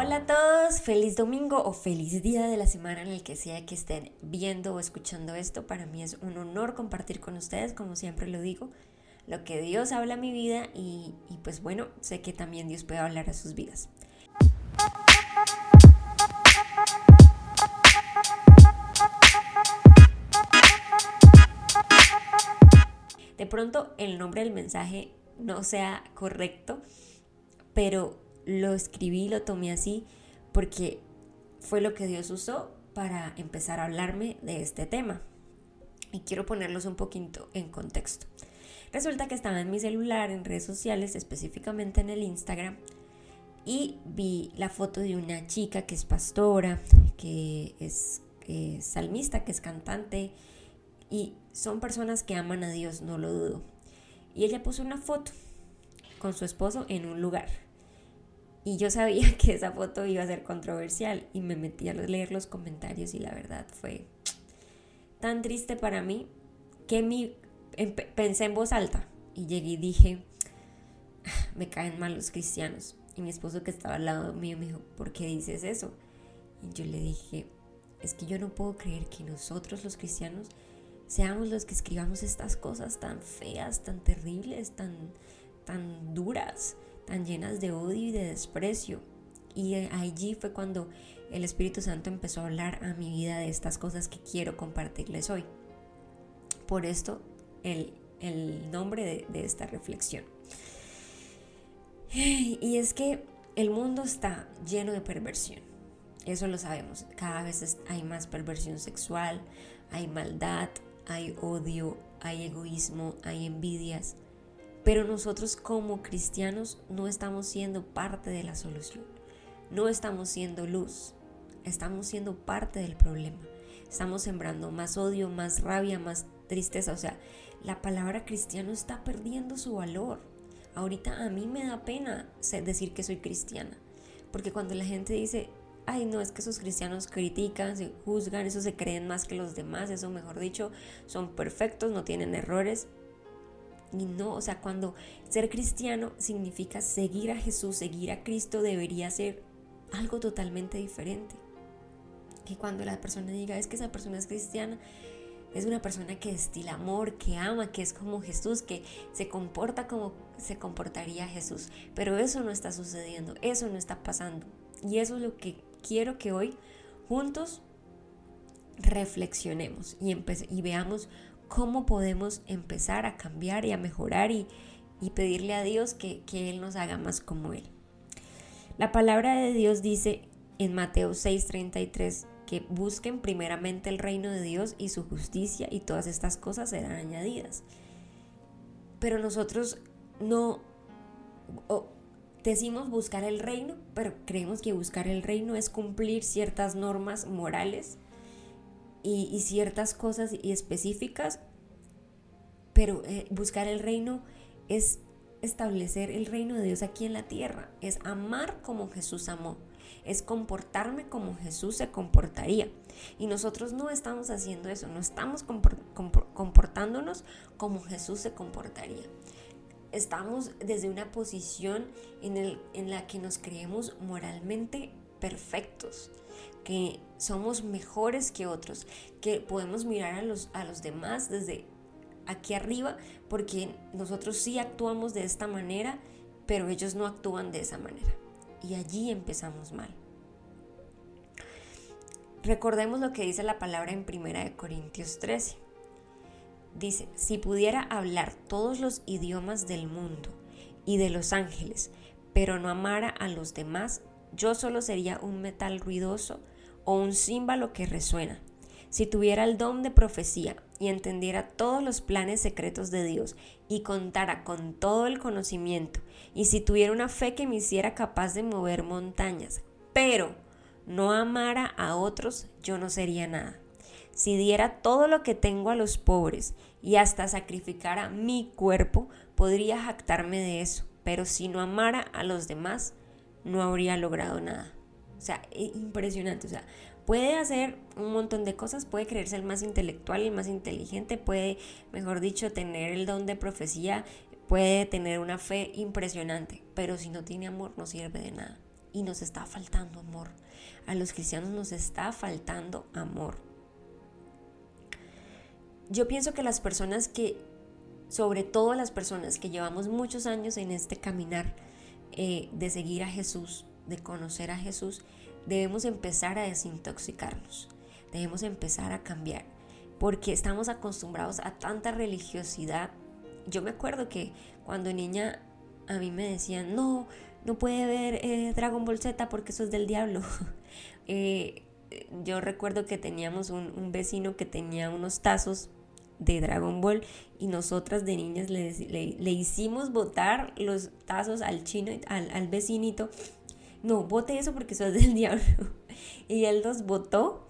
Hola a todos, feliz domingo o feliz día de la semana en el que sea que estén viendo o escuchando esto. Para mí es un honor compartir con ustedes, como siempre lo digo, lo que Dios habla a mi vida y, y pues bueno, sé que también Dios puede hablar a sus vidas. De pronto el nombre del mensaje no sea correcto, pero lo escribí, lo tomé así, porque fue lo que Dios usó para empezar a hablarme de este tema. Y quiero ponerlos un poquito en contexto. Resulta que estaba en mi celular, en redes sociales, específicamente en el Instagram, y vi la foto de una chica que es pastora, que es eh, salmista, que es cantante, y son personas que aman a Dios, no lo dudo. Y ella puso una foto con su esposo en un lugar. Y yo sabía que esa foto iba a ser controversial y me metí a leer los comentarios y la verdad fue tan triste para mí que mi, pensé en voz alta y llegué y dije, ah, me caen mal los cristianos. Y mi esposo que estaba al lado mío me dijo, ¿por qué dices eso? Y yo le dije, es que yo no puedo creer que nosotros los cristianos seamos los que escribamos estas cosas tan feas, tan terribles, tan, tan duras tan llenas de odio y de desprecio. Y allí fue cuando el Espíritu Santo empezó a hablar a mi vida de estas cosas que quiero compartirles hoy. Por esto el, nombre de, de esta reflexión. Y es que el mundo está lleno de perversión. Eso lo sabemos. Cada vez hay más perversión sexual, hay maldad, hay odio, hay egoísmo, hay envidias. Pero nosotros como cristianos no estamos siendo parte de la solución. No estamos siendo luz. Estamos siendo parte del problema. Estamos sembrando más odio, más rabia, más tristeza. O sea, la palabra cristiano está perdiendo su valor. Ahorita a mí me da pena decir que soy cristiana. Porque cuando la gente dice, ay no, es que esos cristianos critican, se juzgan, eso se creen más que los demás, eso mejor dicho, son perfectos, no tienen errores. Y no, o sea, cuando ser cristiano significa seguir a Jesús, seguir a Cristo, debería ser algo totalmente diferente. Que cuando la persona diga, es que esa persona es cristiana, es una persona que destila amor, que ama, que es como Jesús, que se comporta como se comportaría Jesús. Pero eso no está sucediendo, eso no está pasando. Y eso es lo que quiero que hoy juntos reflexionemos y, y veamos cómo podemos empezar a cambiar y a mejorar y, pedirle a Dios que, que, Él nos haga más como Él. La palabra de Dios dice en Mateo 6:33 que busquen primeramente el reino de Dios y su justicia y todas estas cosas serán añadidas. Pero nosotros no decimos buscar el reino, pero creemos que buscar el reino es cumplir ciertas normas morales y, ciertas cosas y específicas, pero eh, buscar el reino es establecer el reino de Dios aquí en la tierra, es amar como Jesús amó, es comportarme como Jesús se comportaría. Y nosotros no estamos haciendo eso, no estamos comportándonos como Jesús se comportaría. Estamos desde una posición en, la que nos creemos moralmente perfectos que somos mejores que otros, que podemos mirar a los, a los demás desde aquí arriba, porque nosotros sí actuamos de esta manera, pero ellos no actúan de esa manera. Y allí empezamos mal. Recordemos lo que dice la palabra en 1 Corintios 13. Dice, si pudiera hablar todos los idiomas del mundo y de los ángeles, pero no amara a los demás, yo solo sería un metal ruidoso o un címbalo que resuena. Si tuviera el don de profecía y entendiera todos los planes secretos de Dios y contara con todo el conocimiento, y si tuviera una fe que me hiciera capaz de mover montañas, pero no amara a otros, yo no sería nada. Si diera todo lo que tengo a los pobres y hasta sacrificara mi cuerpo, podría jactarme de eso, pero si no amara a los demás, no habría logrado nada. O sea, impresionante. O sea, puede hacer un montón de cosas, puede creerse el más intelectual, el más inteligente, puede, mejor dicho, tener el don de profecía, puede tener una fe impresionante, pero si no tiene amor no sirve de nada. y nos está faltando amor. A los cristianos nos está faltando amor. Yo pienso que las personas que, sobre todo las personas que llevamos muchos años en este caminar eh, de seguir a Jesús, de conocer a Jesús, debemos empezar a desintoxicarnos, debemos empezar a cambiar, porque estamos acostumbrados a tanta religiosidad. Yo me acuerdo que cuando niña a mí me decían, no, no puede ver eh, Dragon Ball Z porque eso es del diablo. Eh, yo recuerdo que teníamos un, vecino que tenía unos tazos de Dragon Ball y nosotras de niñas le, le, hicimos botar los tazos al chino, al, al vecinito. No, bote eso porque eso es del diablo. y él los botó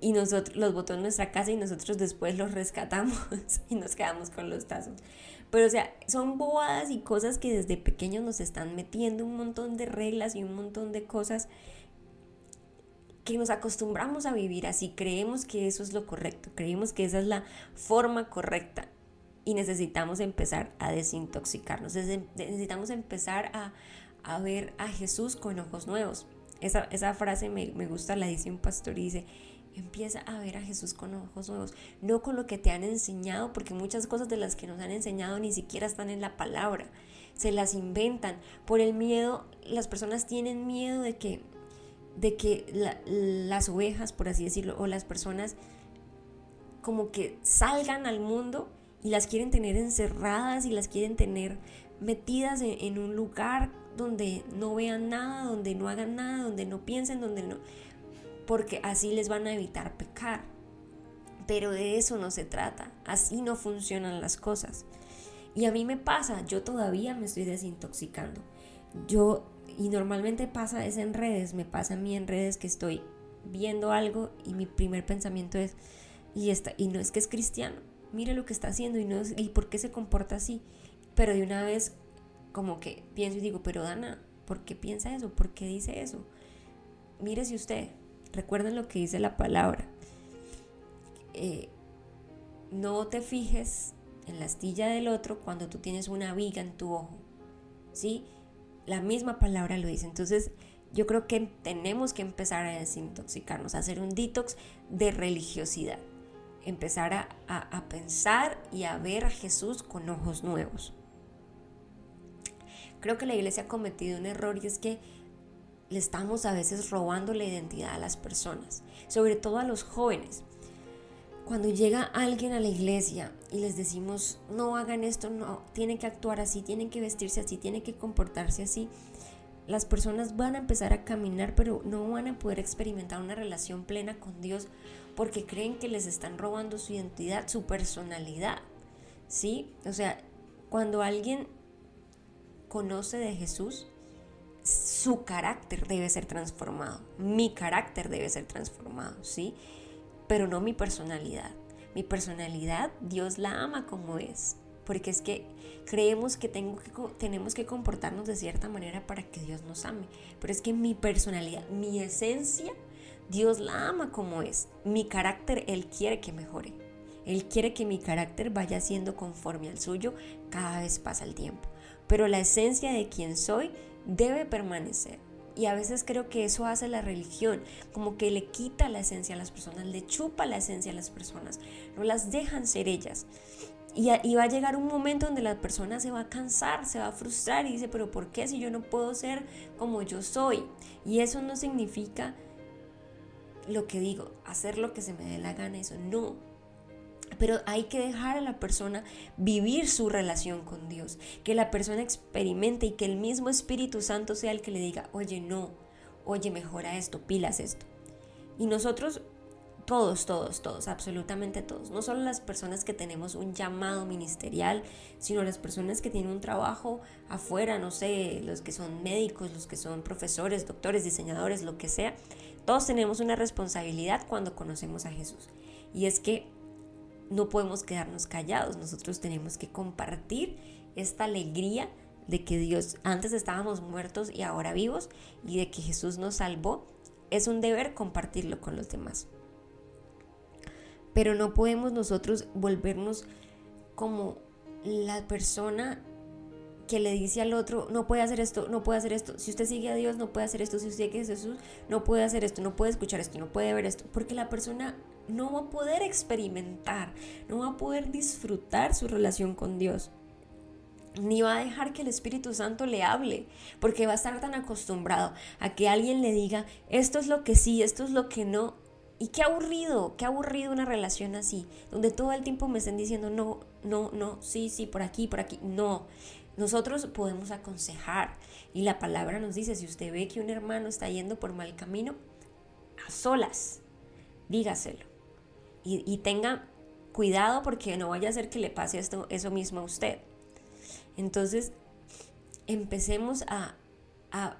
y nosotros los botó en nuestra casa y nosotros después los rescatamos y nos quedamos con los tazos. Pero o sea, son bobadas y cosas que desde pequeños nos están metiendo un montón de reglas y un montón de cosas que nos acostumbramos a vivir así, creemos que eso es lo correcto, creemos que esa es la forma correcta y necesitamos empezar a desintoxicarnos, necesitamos empezar a, a ver a Jesús con ojos nuevos. Esa, esa frase me, me gusta, la dice un pastor y dice, Empieza a ver a Jesús con ojos nuevos, no con lo que te han enseñado, porque muchas cosas de las que nos han enseñado ni siquiera están en la palabra, se las inventan. Por el miedo, las personas tienen miedo de que, de que las ovejas, por así decirlo, o las personas como que salgan al mundo y las quieren tener encerradas y las quieren tener metidas en, un lugar donde no vean nada, donde no hagan nada, donde no piensen, donde no porque así les van a evitar pecar. Pero de eso no se trata, así no funcionan las cosas. Y a mí me pasa, yo todavía me estoy desintoxicando. Yo, y normalmente pasa es en redes, me pasa a mí en redes que estoy viendo algo y mi primer pensamiento es, y, está, y no es que es cristiano, mire lo que está haciendo y, no y por qué se comporta así. Pero de una vez como que pienso y digo, pero Dana, ¿por qué piensa eso? ¿Por qué dice eso? Mire si usted, Recuerden lo que dice la palabra. Eh, no te fijes en la astilla del otro cuando tú tienes una viga en tu ojo. ¿Sí? La misma palabra lo dice. Entonces, yo creo que tenemos que empezar a desintoxicarnos, a hacer un detox de religiosidad. Empezar a, a pensar y a ver a Jesús con ojos nuevos. Creo que la iglesia ha cometido un error y es que le estamos a veces robando la identidad a las personas, sobre todo a los jóvenes. Cuando llega alguien a la iglesia y les decimos, no hagan esto, no, tienen que actuar así, tienen que vestirse así, tienen que comportarse así, las personas van a empezar a caminar, pero no van a poder experimentar una relación plena con Dios porque creen que les están robando su identidad, su personalidad. ¿Sí? O sea, cuando alguien conoce de Jesús, su carácter debe ser transformado, mi carácter debe ser transformado, ¿sí? Pero no mi personalidad. Mi personalidad, Dios la ama como es, porque es que creemos que, tengo que tenemos que comportarnos de cierta manera para que Dios nos ame, pero es que mi personalidad, mi esencia, Dios la ama como es. Mi carácter, Él quiere que mejore. Él quiere que mi carácter vaya siendo conforme al suyo cada vez pasa el tiempo. Pero la esencia de quien soy debe permanecer. Y a veces creo que eso hace la religión, como que le quita la esencia a las personas, le chupa la esencia a las personas, no las dejan ser ellas. Y, va a llegar un momento donde la persona se va a cansar, se va a frustrar y dice, pero ¿por qué si yo no puedo ser como yo soy? Y eso no significa lo que digo, hacer lo que se me dé la gana, eso no. Pero hay que dejar a la persona vivir su relación con Dios, que la persona experimente y que el mismo Espíritu Santo sea el que le diga, oye, no, oye, mejora esto, pilas esto. Y nosotros, todos, todos, todos, absolutamente todos, no solo las personas que tenemos un llamado ministerial, sino las personas que tienen un trabajo afuera, no sé, los que son médicos, los que son profesores, doctores, diseñadores, lo que sea, todos tenemos una responsabilidad cuando conocemos a Jesús. Y es que no podemos quedarnos callados, nosotros tenemos que compartir esta alegría de que Dios antes estábamos muertos y ahora vivos y de que Jesús nos salvó. Es un deber compartirlo con los demás. Pero no podemos nosotros volvernos como la persona que le dice al otro, no puede hacer esto, no puede hacer esto. Si usted sigue a Dios, no puede hacer esto. Si usted sigue a Jesús, no puede hacer esto, no puede escuchar esto, no puede ver esto. Porque la persona no va a poder experimentar, no va a poder disfrutar su relación con Dios. Ni va a dejar que el Espíritu Santo le hable, porque va a estar tan acostumbrado a que alguien le diga, esto es lo que sí, esto es lo que no. Y qué aburrido, qué aburrido una relación así, donde todo el tiempo me estén diciendo, no, no, no, sí, sí, por aquí, por aquí. No, nosotros podemos aconsejar y la palabra nos dice, si usted ve que un hermano está yendo por mal camino, a solas, dígaselo. Y, tenga cuidado porque no vaya a ser que le pase esto, eso mismo a usted. Entonces, empecemos a, a,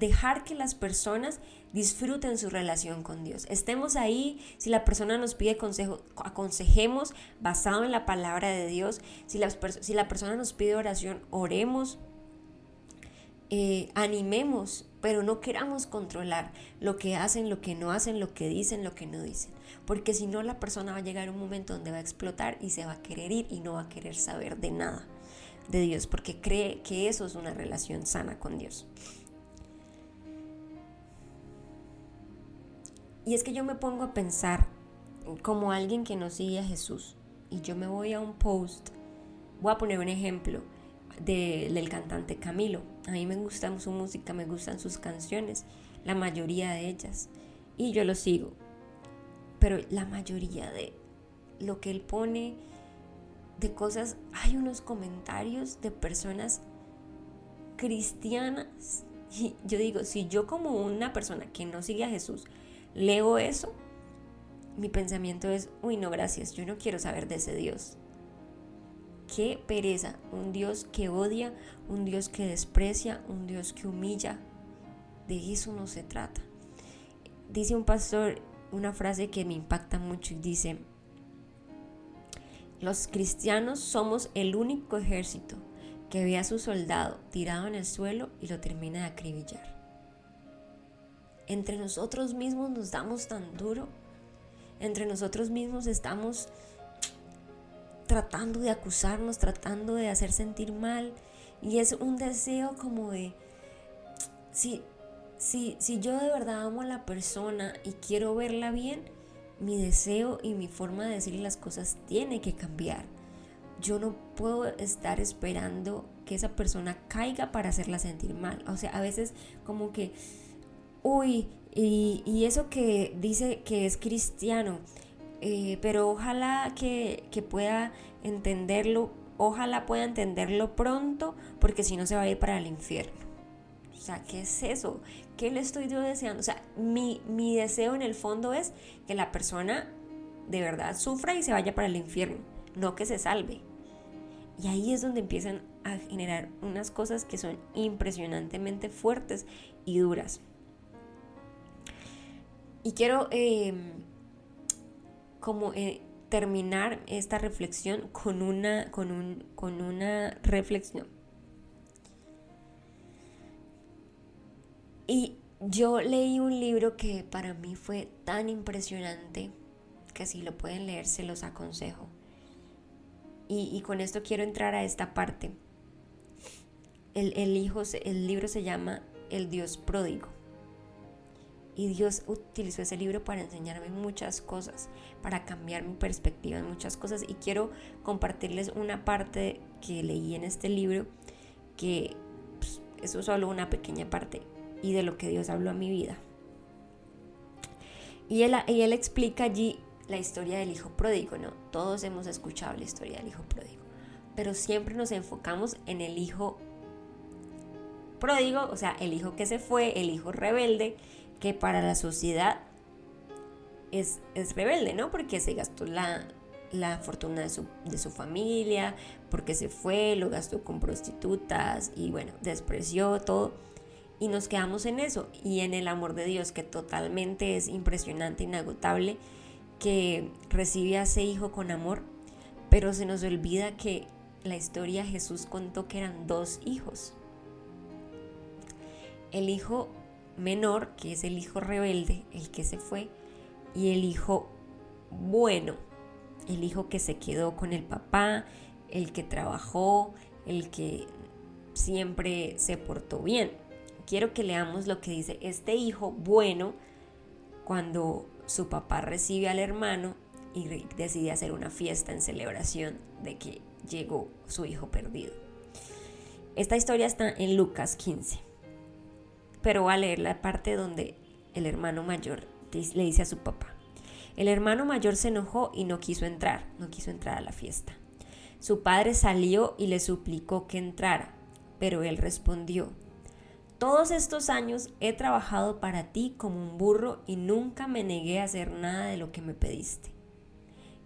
dejar que las personas disfruten su relación con Dios. Estemos ahí, si la persona nos pide consejo, aconsejemos basado en la palabra de Dios. Si la, si la persona nos pide oración, oremos, eh, animemos, pero no queramos controlar lo que hacen, lo que no hacen, lo que dicen, lo que no dicen. Porque si no, la persona va a llegar a un momento donde va a explotar y se va a querer ir y no va a querer saber de nada de Dios, porque cree que eso es una relación sana con Dios. Y es que yo me pongo a pensar como alguien que no sigue a Jesús y yo me voy a un post, voy a poner un ejemplo del cantante Camilo. A mí me gusta su música, me gustan sus canciones, la mayoría de ellas, y yo lo sigo. Pero la mayoría de lo que él pone de cosas, hay unos comentarios de personas cristianas. Y yo digo, si yo como una persona que no sigue a Jesús, leo eso, mi pensamiento es, uy, no, gracias, yo no quiero saber de ese Dios. Qué pereza, un Dios que odia, un Dios que desprecia, un Dios que humilla. De eso no se trata. Dice un pastor una frase que me impacta mucho y dice, los cristianos somos el único ejército que ve a su soldado tirado en el suelo y lo termina de acribillar entre nosotros mismos nos damos tan duro, entre nosotros mismos estamos tratando de acusarnos, tratando de hacer sentir mal, y es un deseo como de, si, yo de verdad amo a la persona y quiero verla bien, mi deseo y mi forma de decir las cosas tiene que cambiar. Yo no puedo estar esperando que esa persona caiga para hacerla sentir mal. O sea, a veces como que uy, y, eso que dice que es cristiano, eh, pero ojalá que, pueda entenderlo, ojalá pueda entenderlo pronto, porque si no se va a ir para el infierno. O sea, ¿qué es eso? ¿Qué le estoy yo deseando? O sea, mi, mi deseo en el fondo es que la persona de verdad sufra y se vaya para el infierno, no que se salve. Y ahí es donde empiezan a generar unas cosas que son impresionantemente fuertes y duras. Y quiero em, como eh, terminar esta reflexión con una, con, un, con una reflexión. Y yo leí un libro que para mí fue tan impresionante que si lo pueden leer se los aconsejo. Y, con esto quiero entrar a esta parte. El, el, hijo, el libro se llama El Dios Pródigo. Y Dios utilizó ese libro para enseñarme muchas cosas, para cambiar mi perspectiva en muchas cosas. Y quiero compartirles una parte que leí en este libro, que pues, eso es solo una pequeña parte, y de lo que Dios habló a mi vida. Y él, y él explica allí la historia del hijo pródigo, ¿no? Todos hemos escuchado la historia del hijo pródigo, pero siempre nos enfocamos en el hijo pródigo, o sea, el hijo que se fue, el hijo rebelde, que para la sociedad es, rebelde, ¿no? Porque se gastó la, fortuna de su, de su, familia, porque se fue, lo gastó con prostitutas y bueno, despreció todo. Y nos quedamos en eso y en el amor de Dios que totalmente es impresionante, inagotable, que recibe a ese hijo con amor, pero se nos olvida que la historia Jesús contó que eran dos hijos. El hijo menor, que es el hijo rebelde, el que se fue, y el hijo bueno, el hijo que se quedó con el papá, el que trabajó, el que siempre se portó bien. Quiero que leamos lo que dice este hijo bueno cuando su papá recibe al hermano y decide hacer una fiesta en celebración de que llegó su hijo perdido. Esta historia está en Lucas 15, pero voy a leer la parte donde el hermano mayor le dice a su papá. El hermano mayor se enojó y no quiso entrar, no quiso entrar a la fiesta. Su padre salió y le suplicó que entrara, pero él respondió, todos estos años he trabajado para ti como un burro y nunca me negué a hacer nada de lo que me pediste.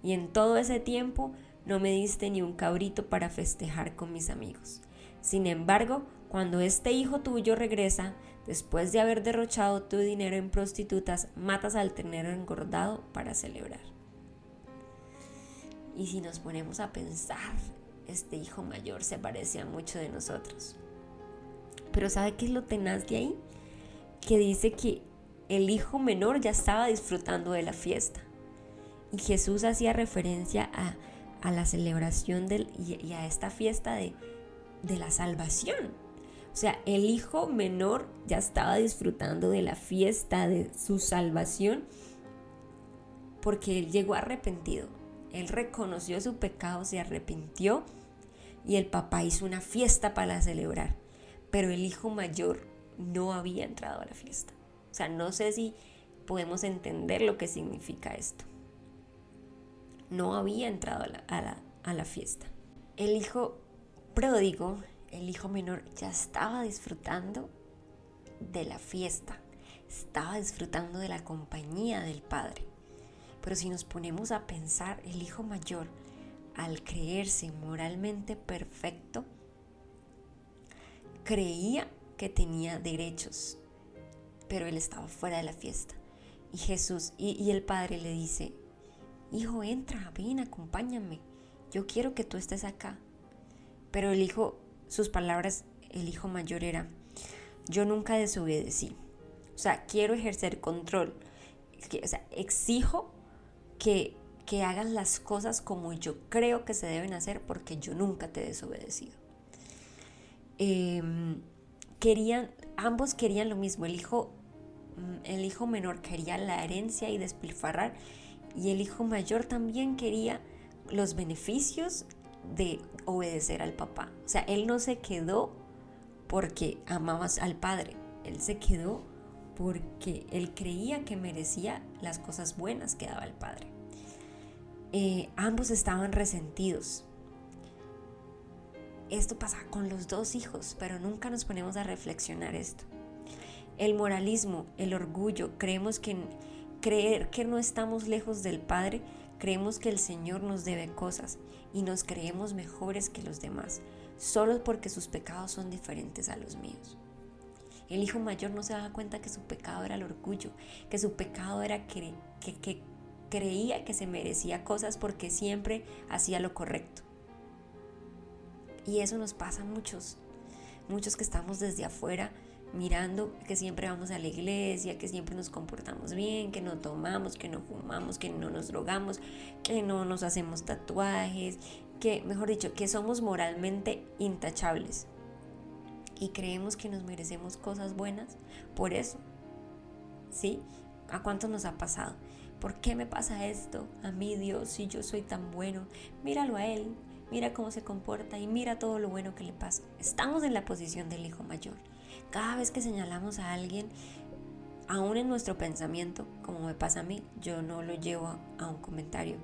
Y en todo ese tiempo no me diste ni un cabrito para festejar con mis amigos. Sin embargo, cuando este hijo tuyo regresa, después de haber derrochado tu dinero en prostitutas, matas al tener engordado para celebrar. Y si nos ponemos a pensar, este hijo mayor se parecía mucho de nosotros. Pero ¿sabe qué es lo tenaz de ahí? Que dice que el hijo menor ya estaba disfrutando de la fiesta. Y Jesús hacía referencia a, la celebración y, a esta fiesta de la salvación. O sea, el hijo menor ya estaba disfrutando de la fiesta de su salvación porque él llegó arrepentido. Él reconoció su pecado, se arrepintió y el papá hizo una fiesta para celebrar pero el hijo mayor no había entrado a la fiesta. O sea, no sé si podemos entender lo que significa esto. No había entrado a la, fiesta. El hijo pródigo, el hijo menor, ya estaba disfrutando de la fiesta, estaba disfrutando de la compañía del padre. Pero si nos ponemos a pensar, el hijo mayor, al creerse moralmente perfecto, creía que tenía derechos, pero él estaba fuera de la fiesta. Y Jesús y, el Padre le dice, hijo, entra, ven, acompáñame, yo quiero que tú estés acá. Pero el hijo, sus palabras, el hijo mayor era, yo nunca desobedecí. O sea, quiero ejercer control. O sea, exijo que, que hagas las cosas como yo creo que se deben hacer porque yo nunca te he desobedecido. Em, querían, ambos querían lo mismo. El hijo, mm, el hijo menor quería la herencia y despilfarrar y el hijo mayor también quería los beneficios de obedecer al papá. O sea, él no se quedó porque amaba al padre, él se quedó porque él creía que merecía las cosas buenas que daba el padre. Eh, ambos estaban resentidos, esto pasa con los dos hijos, pero nunca nos ponemos a reflexionar esto. El moralismo, el orgullo, creemos que creer que no estamos lejos del Padre, creemos que el Señor nos debe cosas y nos creemos mejores que los demás, solo porque sus pecados son diferentes a los míos. El hijo mayor no se daba cuenta que su pecado era el orgullo, que su pecado era que, que creía que se merecía cosas porque siempre hacía lo correcto. Y eso nos pasa a muchos, muchos que estamos desde afuera mirando que siempre vamos a la iglesia, que siempre nos comportamos bien, que no tomamos, que no fumamos, que no nos drogamos, que no nos hacemos tatuajes, que, mejor dicho, que somos moralmente intachables. Y creemos que nos merecemos cosas buenas por eso. ¿Sí? ¿A cuánto nos ha pasado? ¿Por qué me pasa esto? A mí Dios, si yo soy tan bueno, míralo a Él, mira cómo se comporta y mira todo lo bueno que le pasa. Estamos en la posición del hijo mayor. Cada vez que señalamos a alguien, aún en nuestro pensamiento, como me pasa a mí, yo no lo llevo a un comentario,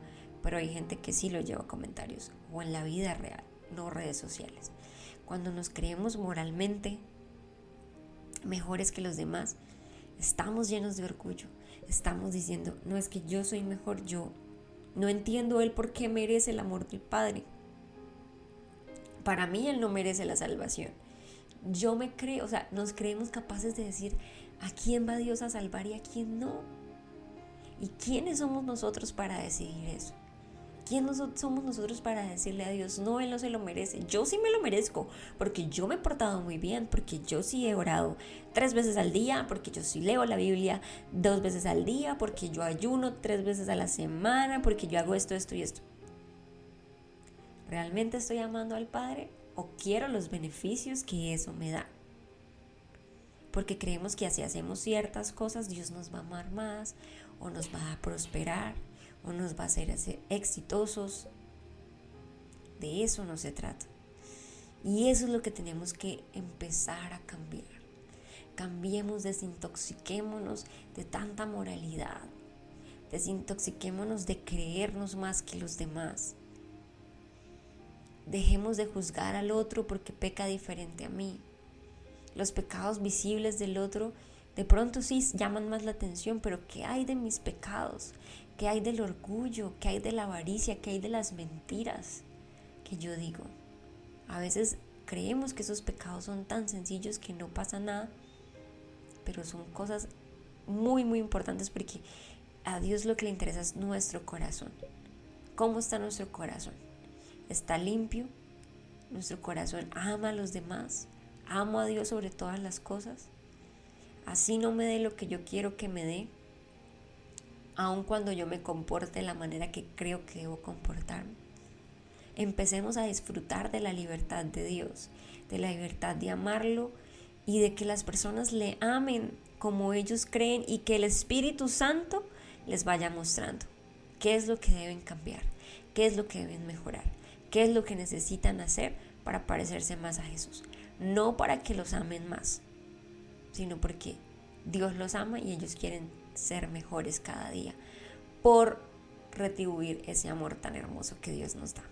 pero hay gente que sí lo lleva a comentarios o en la vida real, no redes sociales. Cuando nos creemos moralmente mejores que los demás, estamos llenos de orgullo. Estamos diciendo, no es que yo soy mejor, yo no entiendo él por qué merece el amor del Padre para mí Él no merece la salvación. Yo me creo, o sea, nos creemos capaces de decir a quién va Dios a salvar y a quién no. ¿Y quiénes somos nosotros para decidir eso? ¿Quién somos nosotros para decirle a Dios, no, Él no se lo merece? Yo sí me lo merezco, porque yo me he portado muy bien, porque yo sí he orado tres veces al día, porque yo sí leo la Biblia dos veces al día, porque yo ayuno tres veces a la semana, porque yo hago esto, esto y esto. ¿Realmente estoy amando al Padre o quiero los beneficios que eso me da. Porque creemos que si hacemos ciertas cosas Dios nos va a amar más o nos va a prosperar o nos va a hacer exitosos. De eso no se trata. Y eso es lo que tenemos que empezar a cambiar. Cambiemos, desintoxiquémonos de tanta moralidad. Desintoxiquémonos de creernos más que los demás. Dejemos de juzgar al otro porque peca diferente a mí. Los pecados visibles del otro de pronto sí llaman más la atención, pero ¿qué hay de mis pecados? ¿Qué hay del orgullo? ¿Qué hay de la avaricia? ¿Qué hay de las mentiras? Que yo digo, a veces creemos que esos pecados son tan sencillos que no pasa nada, pero son cosas muy, muy importantes porque a Dios lo que le interesa es nuestro corazón. ¿Cómo está nuestro corazón? ¿Está limpio? ¿Nuestro corazón ama a los demás? ¿Amo a Dios sobre todas las cosas? Así no me dé lo que yo quiero que me dé, aun cuando yo me comporte de la manera que creo que debo comportarme empecemos a disfrutar de la libertad de Dios, de la libertad de amarlo y de que las personas le amen como ellos creen y que el Espíritu Santo les vaya mostrando qué es lo que deben cambiar, qué es lo que deben mejorar, qué es lo que necesitan hacer para parecerse más a Jesús. No para que los amen más, sino porque Dios los ama y ellos quieren ser mejores cada día por retribuir ese amor tan hermoso que Dios nos da.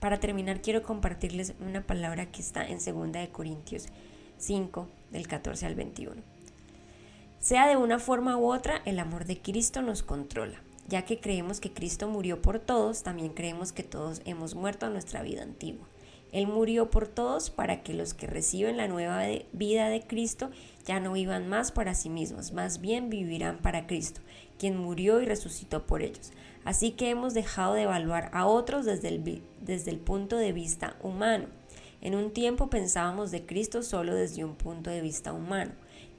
Para terminar, quiero compartirles una palabra que está en 2 de Corintios 5, del 14 al 21. Sea de una forma u otra, el amor de Cristo nos controla. Ya que creemos que Cristo murió por todos, también creemos que todos hemos muerto a nuestra vida antigua. Él murió por todos para que los que reciben la nueva vida de Cristo ya no vivan más para sí mismos, más bien vivirán para Cristo, quien murió y resucitó por ellos. Así que hemos dejado de evaluar a otros desde el, desde el punto de vista humano. En un tiempo pensábamos de Cristo solo desde un punto de vista humano.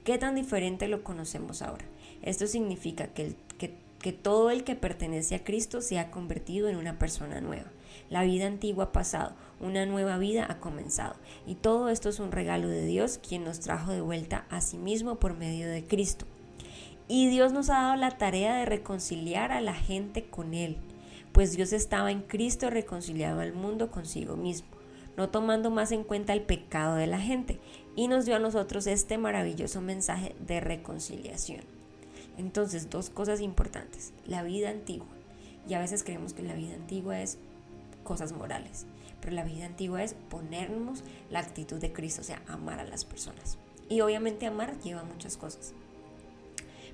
¿Qué tan diferente lo conocemos ahora? Esto significa que, que, que todo el que pertenece a Cristo se ha convertido en una persona nueva. La vida antigua ha pasado, una nueva vida ha comenzado. Y todo esto es un regalo de Dios, quien nos trajo de vuelta a sí mismo por medio de Cristo. Y Dios nos ha dado la tarea de reconciliar a la gente con Él, pues Dios estaba en Cristo reconciliado al mundo consigo mismo, no tomando más en cuenta el pecado de la gente, y nos dio a nosotros este maravilloso mensaje de reconciliación. Entonces, dos cosas importantes, la vida antigua, y a veces creemos que la vida antigua es cosas morales, pero la vida antigua es ponernos la actitud de Cristo, o sea, amar a las personas. Y obviamente amar lleva muchas cosas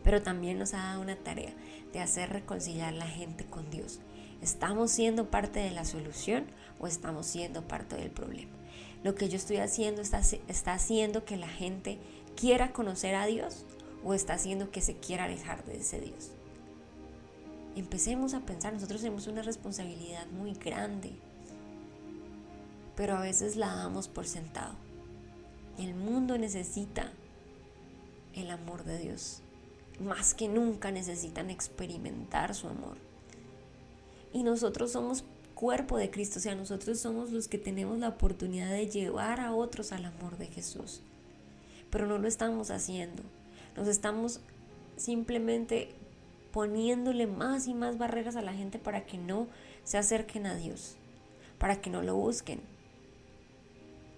pero también nos ha dado una tarea de hacer reconciliar la gente con Dios. ¿Estamos siendo parte de la solución o estamos siendo parte del problema? Lo que yo estoy haciendo está, está haciendo que la gente quiera conocer a Dios o está haciendo que se quiera alejar de ese Dios. Empecemos a pensar, nosotros tenemos una responsabilidad muy grande, pero a veces la damos por sentado. El mundo necesita el amor de Dios más que nunca necesitan experimentar su amor. Y nosotros somos cuerpo de Cristo, o sea, nosotros somos los que tenemos la oportunidad de llevar a otros al amor de Jesús. Pero no lo estamos haciendo. Nos estamos simplemente poniéndole más y más barreras a la gente para que no se acerquen a Dios, para que no lo busquen.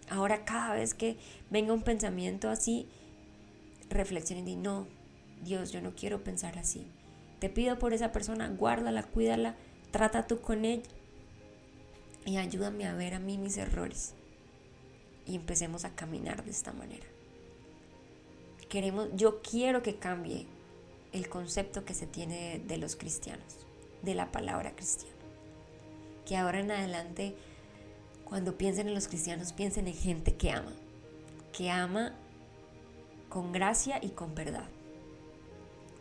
Ahora cada vez que venga un pensamiento así, reflexionen y no, Dios, yo no quiero pensar así. Te pido por esa persona, guárdala, cuídala, trata tú con ella y ayúdame a ver a mí mis errores. Y empecemos a caminar de esta manera. Queremos, yo quiero que cambie el concepto que se tiene de los cristianos, de la palabra cristiana. Que ahora en adelante, cuando piensen en los cristianos, piensen en gente que ama, que ama con gracia y con verdad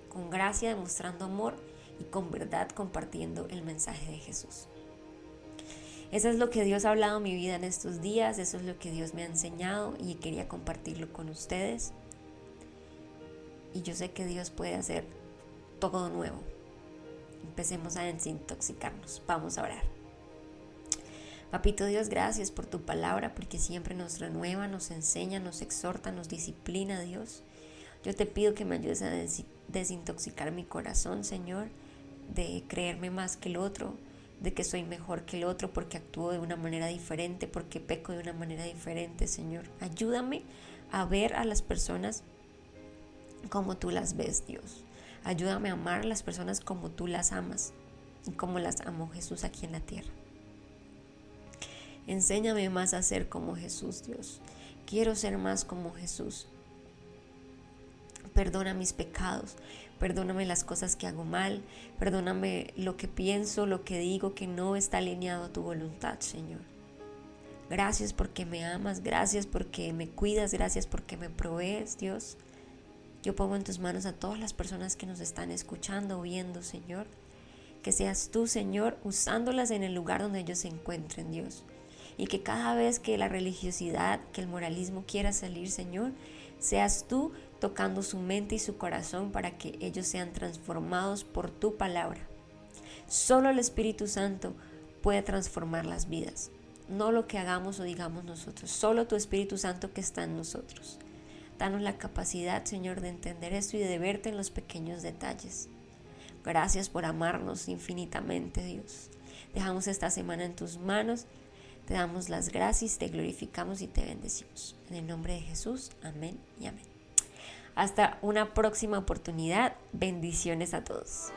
con gracia demostrando amor y con verdad compartiendo el mensaje de Jesús. Eso es lo que Dios ha hablado en mi vida en estos días, eso es lo que Dios me ha enseñado y quería compartirlo con ustedes. Y yo sé que Dios puede hacer todo nuevo. Empecemos a desintoxicarnos. Vamos a orar. Papito Dios, gracias por tu palabra, porque siempre nos renueva, nos enseña, nos exhorta, nos disciplina, Dios. Yo te pido que me ayudes a desintoxicar mi corazón, Señor, de creerme más que el otro, de que soy mejor que el otro porque actúo de una manera diferente, porque peco de una manera diferente, Señor. Ayúdame a ver a las personas como tú las ves, Dios. Ayúdame a amar a las personas como tú las amas y como las amó Jesús aquí en la tierra. Enséñame más a ser como Jesús, Dios. Quiero ser más como Jesús. Perdona mis pecados, perdóname las cosas que hago mal, perdóname lo que pienso, lo que digo que no está alineado a tu voluntad, Señor. Gracias porque me amas, gracias porque me cuidas, gracias porque me provees, Dios. Yo pongo en tus manos a todas las personas que nos están escuchando, viendo, Señor. Que seas tú, Señor, usándolas en el lugar donde ellos se encuentren, Dios. Y que cada vez que la religiosidad, que el moralismo quiera salir, Señor, seas tú tocando su mente y su corazón para que ellos sean transformados por tu palabra. Solo el Espíritu Santo puede transformar las vidas, no lo que hagamos o digamos nosotros, solo tu Espíritu Santo que está en nosotros. Danos la capacidad, Señor, de entender esto y de verte en los pequeños detalles. Gracias por amarnos infinitamente, Dios. Dejamos esta semana en tus manos. Te damos las gracias, te glorificamos y te bendecimos. En el nombre de Jesús, amén y amén. Hasta una próxima oportunidad. Bendiciones a todos.